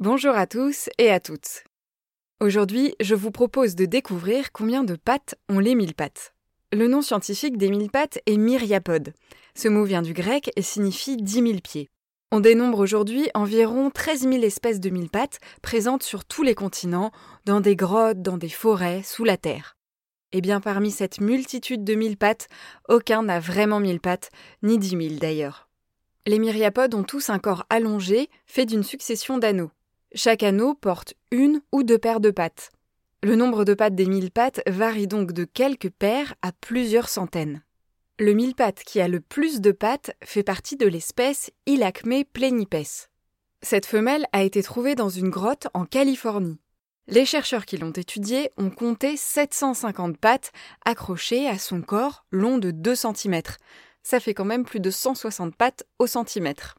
Bonjour à tous et à toutes. Aujourd'hui, je vous propose de découvrir combien de pattes ont les mille pattes. Le nom scientifique des mille pattes est myriapode. Ce mot vient du grec et signifie dix mille pieds. On dénombre aujourd'hui environ 13 000 espèces de mille pattes présentes sur tous les continents, dans des grottes, dans des forêts, sous la terre. Eh bien, parmi cette multitude de mille pattes, aucun n'a vraiment mille pattes, ni dix mille d'ailleurs. Les myriapodes ont tous un corps allongé, fait d'une succession d'anneaux. Chaque anneau porte une ou deux paires de pattes. Le nombre de pattes des mille pattes varie donc de quelques paires à plusieurs centaines. Le mille pattes qui a le plus de pattes fait partie de l'espèce Ilacme plenipes. Cette femelle a été trouvée dans une grotte en Californie. Les chercheurs qui l'ont étudiée ont compté 750 pattes accrochées à son corps long de 2 cm. Ça fait quand même plus de 160 pattes au centimètre.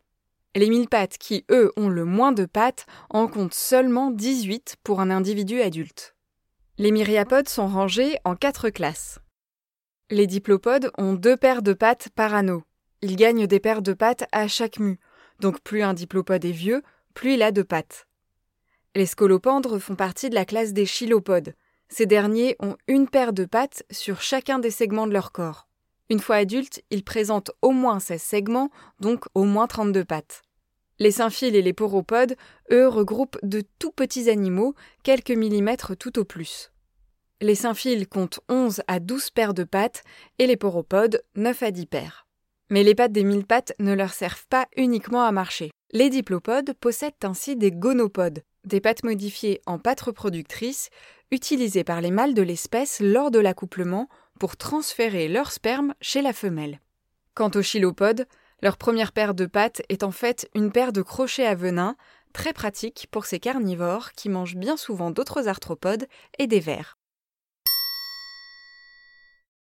Les mille pattes qui, eux, ont le moins de pattes, en comptent seulement 18 pour un individu adulte. Les myriapodes sont rangés en quatre classes. Les diplopodes ont deux paires de pattes par anneau. Ils gagnent des paires de pattes à chaque mue, donc plus un diplopode est vieux, plus il a de pattes. Les scolopendres font partie de la classe des chilopodes. Ces derniers ont une paire de pattes sur chacun des segments de leur corps. Une fois adultes, ils présentent au moins 16 segments, donc au moins 32 pattes. Les symphiles et les poropodes, eux, regroupent de tout petits animaux, quelques millimètres tout au plus. Les symphiles comptent 11 à 12 paires de pattes et les poropodes 9 à 10 paires. Mais les pattes des mille pattes ne leur servent pas uniquement à marcher. Les diplopodes possèdent ainsi des gonopodes, des pattes modifiées en pattes reproductrices, utilisées par les mâles de l'espèce lors de l'accouplement pour transférer leur sperme chez la femelle. Quant aux chilopodes, leur première paire de pattes est en fait une paire de crochets à venin, très pratique pour ces carnivores qui mangent bien souvent d'autres arthropodes et des vers.